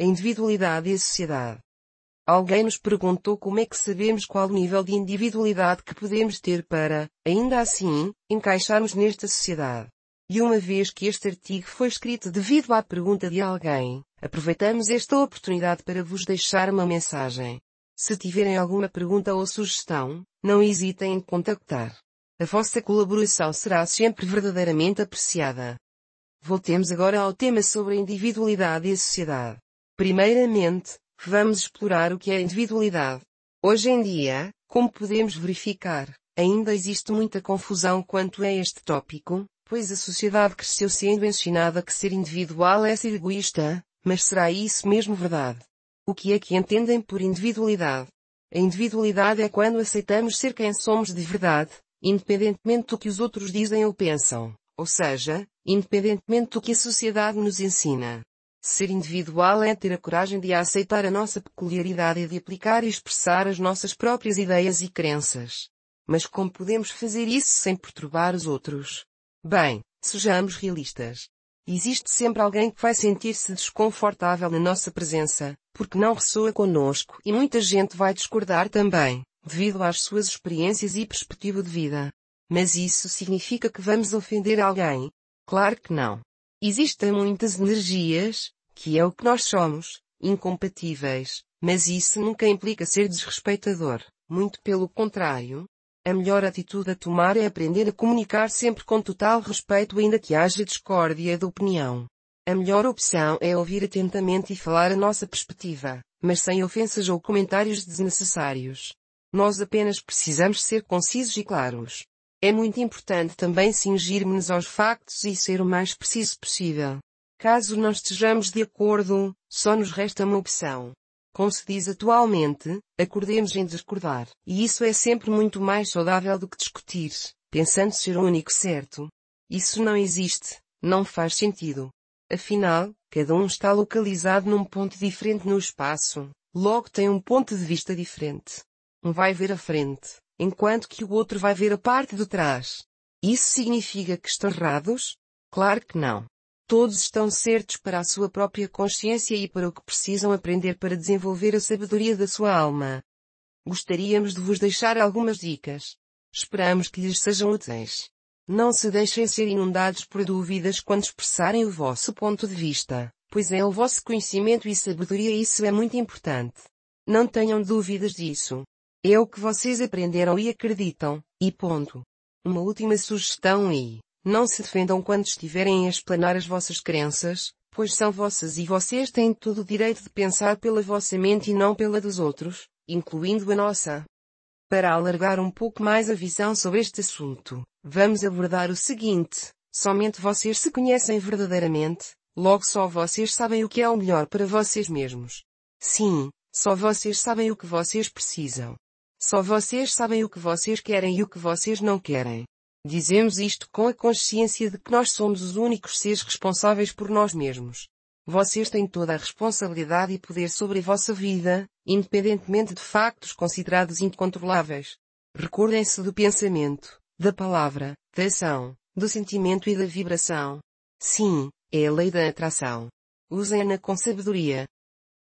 a individualidade e a sociedade. Alguém nos perguntou como é que sabemos qual nível de individualidade que podemos ter para, ainda assim, encaixarmos nesta sociedade. E uma vez que este artigo foi escrito devido à pergunta de alguém, aproveitamos esta oportunidade para vos deixar uma mensagem. Se tiverem alguma pergunta ou sugestão, não hesitem em contactar. A vossa colaboração será sempre verdadeiramente apreciada. Voltemos agora ao tema sobre a individualidade e a sociedade. Primeiramente, vamos explorar o que é individualidade. Hoje em dia, como podemos verificar, ainda existe muita confusão quanto a este tópico, pois a sociedade cresceu sendo ensinada que ser individual é ser egoísta, mas será isso mesmo verdade? O que é que entendem por individualidade? A individualidade é quando aceitamos ser quem somos de verdade, independentemente do que os outros dizem ou pensam, ou seja, independentemente do que a sociedade nos ensina. Ser individual é ter a coragem de aceitar a nossa peculiaridade e de aplicar e expressar as nossas próprias ideias e crenças. Mas como podemos fazer isso sem perturbar os outros? Bem, sejamos realistas. Existe sempre alguém que vai sentir-se desconfortável na nossa presença, porque não ressoa conosco e muita gente vai discordar também, devido às suas experiências e perspectiva de vida. Mas isso significa que vamos ofender alguém? Claro que não. Existem muitas energias, que é o que nós somos, incompatíveis, mas isso nunca implica ser desrespeitador, muito pelo contrário, a melhor atitude a tomar é aprender a comunicar sempre com total respeito ainda que haja discórdia de opinião. A melhor opção é ouvir atentamente e falar a nossa perspectiva, mas sem ofensas ou comentários desnecessários. Nós apenas precisamos ser concisos e claros. É muito importante também cingirmos-nos aos factos e ser o mais preciso possível. Caso não estejamos de acordo, só nos resta uma opção. Como se diz atualmente, acordemos em discordar. E isso é sempre muito mais saudável do que discutir, pensando ser o único certo. Isso não existe, não faz sentido. Afinal, cada um está localizado num ponto diferente no espaço, logo tem um ponto de vista diferente. Um vai ver a frente, enquanto que o outro vai ver a parte de trás. Isso significa que estão errados? Claro que não. Todos estão certos para a sua própria consciência e para o que precisam aprender para desenvolver a sabedoria da sua alma. Gostaríamos de vos deixar algumas dicas. Esperamos que lhes sejam úteis. Não se deixem ser inundados por dúvidas quando expressarem o vosso ponto de vista, pois é o vosso conhecimento e sabedoria e isso é muito importante. Não tenham dúvidas disso. É o que vocês aprenderam e acreditam, e ponto. Uma última sugestão e não se defendam quando estiverem a explanar as vossas crenças, pois são vossas e vocês têm todo o direito de pensar pela vossa mente e não pela dos outros, incluindo a nossa. Para alargar um pouco mais a visão sobre este assunto, vamos abordar o seguinte: somente vocês se conhecem verdadeiramente, logo só vocês sabem o que é o melhor para vocês mesmos. Sim, só vocês sabem o que vocês precisam. Só vocês sabem o que vocês querem e o que vocês não querem. Dizemos isto com a consciência de que nós somos os únicos seres responsáveis por nós mesmos. Vocês têm toda a responsabilidade e poder sobre a vossa vida, independentemente de factos considerados incontroláveis. Recordem-se do pensamento, da palavra, da ação, do sentimento e da vibração. Sim, é a lei da atração. Usem-na com sabedoria.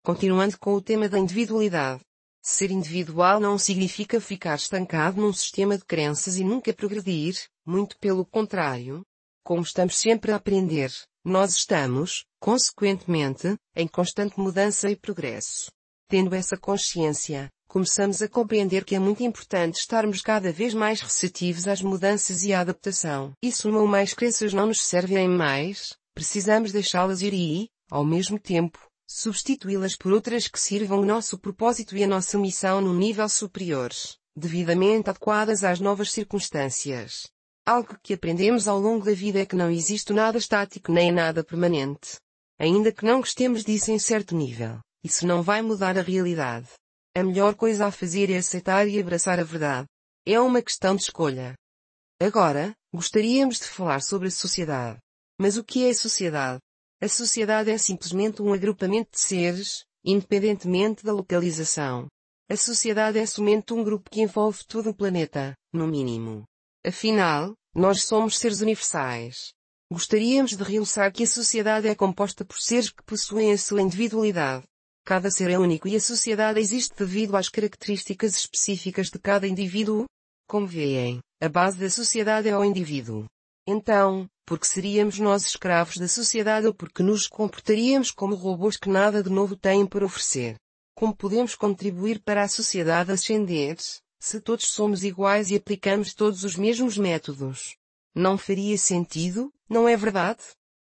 Continuando com o tema da individualidade. Ser individual não significa ficar estancado num sistema de crenças e nunca progredir, muito pelo contrário. Como estamos sempre a aprender, nós estamos, consequentemente, em constante mudança e progresso. Tendo essa consciência, começamos a compreender que é muito importante estarmos cada vez mais receptivos às mudanças e à adaptação. Isso não mais crenças não nos servem mais, precisamos deixá-las ir e, ao mesmo tempo, substituí-las por outras que sirvam o nosso propósito e a nossa missão num nível superior, devidamente adequadas às novas circunstâncias. Algo que aprendemos ao longo da vida é que não existe nada estático nem nada permanente. Ainda que não gostemos disso em certo nível, isso não vai mudar a realidade. A melhor coisa a fazer é aceitar e abraçar a verdade. É uma questão de escolha. Agora, gostaríamos de falar sobre a sociedade. Mas o que é a sociedade? A sociedade é simplesmente um agrupamento de seres, independentemente da localização. A sociedade é somente um grupo que envolve todo o planeta, no mínimo. Afinal, nós somos seres universais. Gostaríamos de realçar que a sociedade é composta por seres que possuem a sua individualidade. Cada ser é único e a sociedade existe devido às características específicas de cada indivíduo. Como veem, a base da sociedade é o indivíduo. Então, porque seríamos nós escravos da sociedade ou porque nos comportaríamos como robôs que nada de novo têm para oferecer? Como podemos contribuir para a sociedade ascender, se todos somos iguais e aplicamos todos os mesmos métodos? Não faria sentido, não é verdade?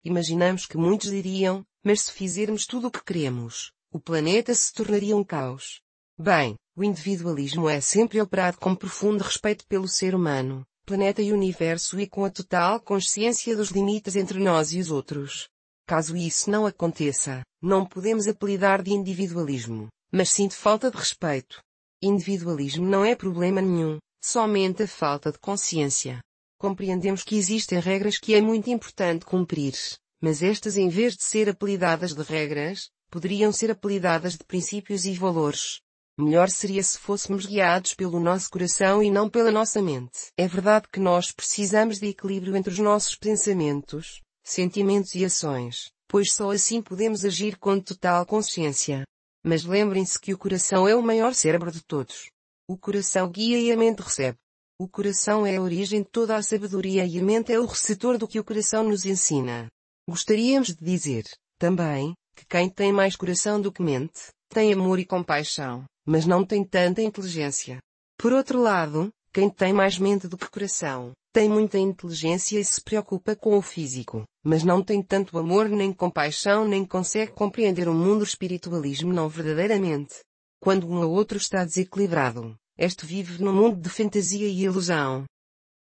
Imaginamos que muitos diriam, mas se fizermos tudo o que queremos, o planeta se tornaria um caos. Bem, o individualismo é sempre operado com profundo respeito pelo ser humano, planeta e universo e com a total consciência dos limites entre nós e os outros. Caso isso não aconteça, não podemos apelidar de individualismo, mas sim de falta de respeito. Individualismo não é problema nenhum, somente a falta de consciência. Compreendemos que existem regras que é muito importante cumprir, mas estas em vez de ser apelidadas de regras, poderiam ser apelidadas de princípios e valores. Melhor seria se fôssemos guiados pelo nosso coração e não pela nossa mente. É verdade que nós precisamos de equilíbrio entre os nossos pensamentos, sentimentos e ações, pois só assim podemos agir com total consciência. Mas lembrem-se que o coração é o maior cérebro de todos. O coração guia e a mente recebe. O coração é a origem de toda a sabedoria e a mente é o receptor do que o coração nos ensina. Gostaríamos de dizer, também, que quem tem mais coração do que mente, tem amor e compaixão mas não tem tanta inteligência. Por outro lado, quem tem mais mente do que coração, tem muita inteligência e se preocupa com o físico, mas não tem tanto amor nem compaixão nem consegue compreender o mundo espiritualismo não verdadeiramente. Quando um ou outro está desequilibrado, este vive num mundo de fantasia e ilusão.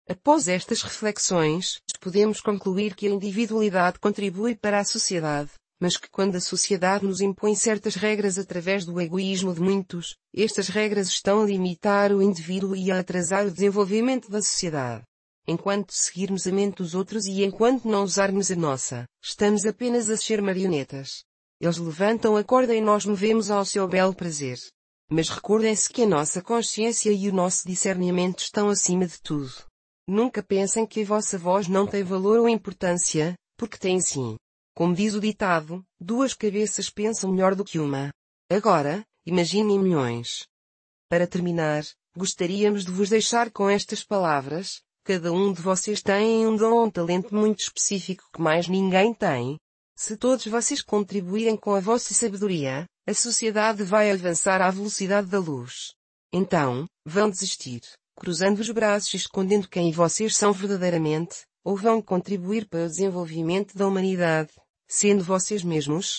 Após estas reflexões, podemos concluir que a individualidade contribui para a sociedade, mas que quando a sociedade nos impõe certas regras através do egoísmo de muitos, estas regras estão a limitar o indivíduo e a atrasar o desenvolvimento da sociedade. Enquanto seguirmos a mente dos outros e enquanto não usarmos a nossa, estamos apenas a ser marionetas. Eles levantam a corda e nós movemos ao seu belo prazer. Mas recordem-se que a nossa consciência e o nosso discernimento estão acima de tudo. Nunca pensem que a vossa voz não tem valor ou importância, porque tem sim. Como diz o ditado, duas cabeças pensam melhor do que uma. Agora, imaginem milhões. Para terminar, gostaríamos de vos deixar com estas palavras. Cada um de vocês tem um dom ou um talento muito específico que mais ninguém tem. Se todos vocês contribuírem com a vossa sabedoria, a sociedade vai avançar à velocidade da luz. Então, vão desistir, cruzando os braços e escondendo quem vocês são verdadeiramente, ou vão contribuir para o desenvolvimento da humanidade, sendo vocês mesmos,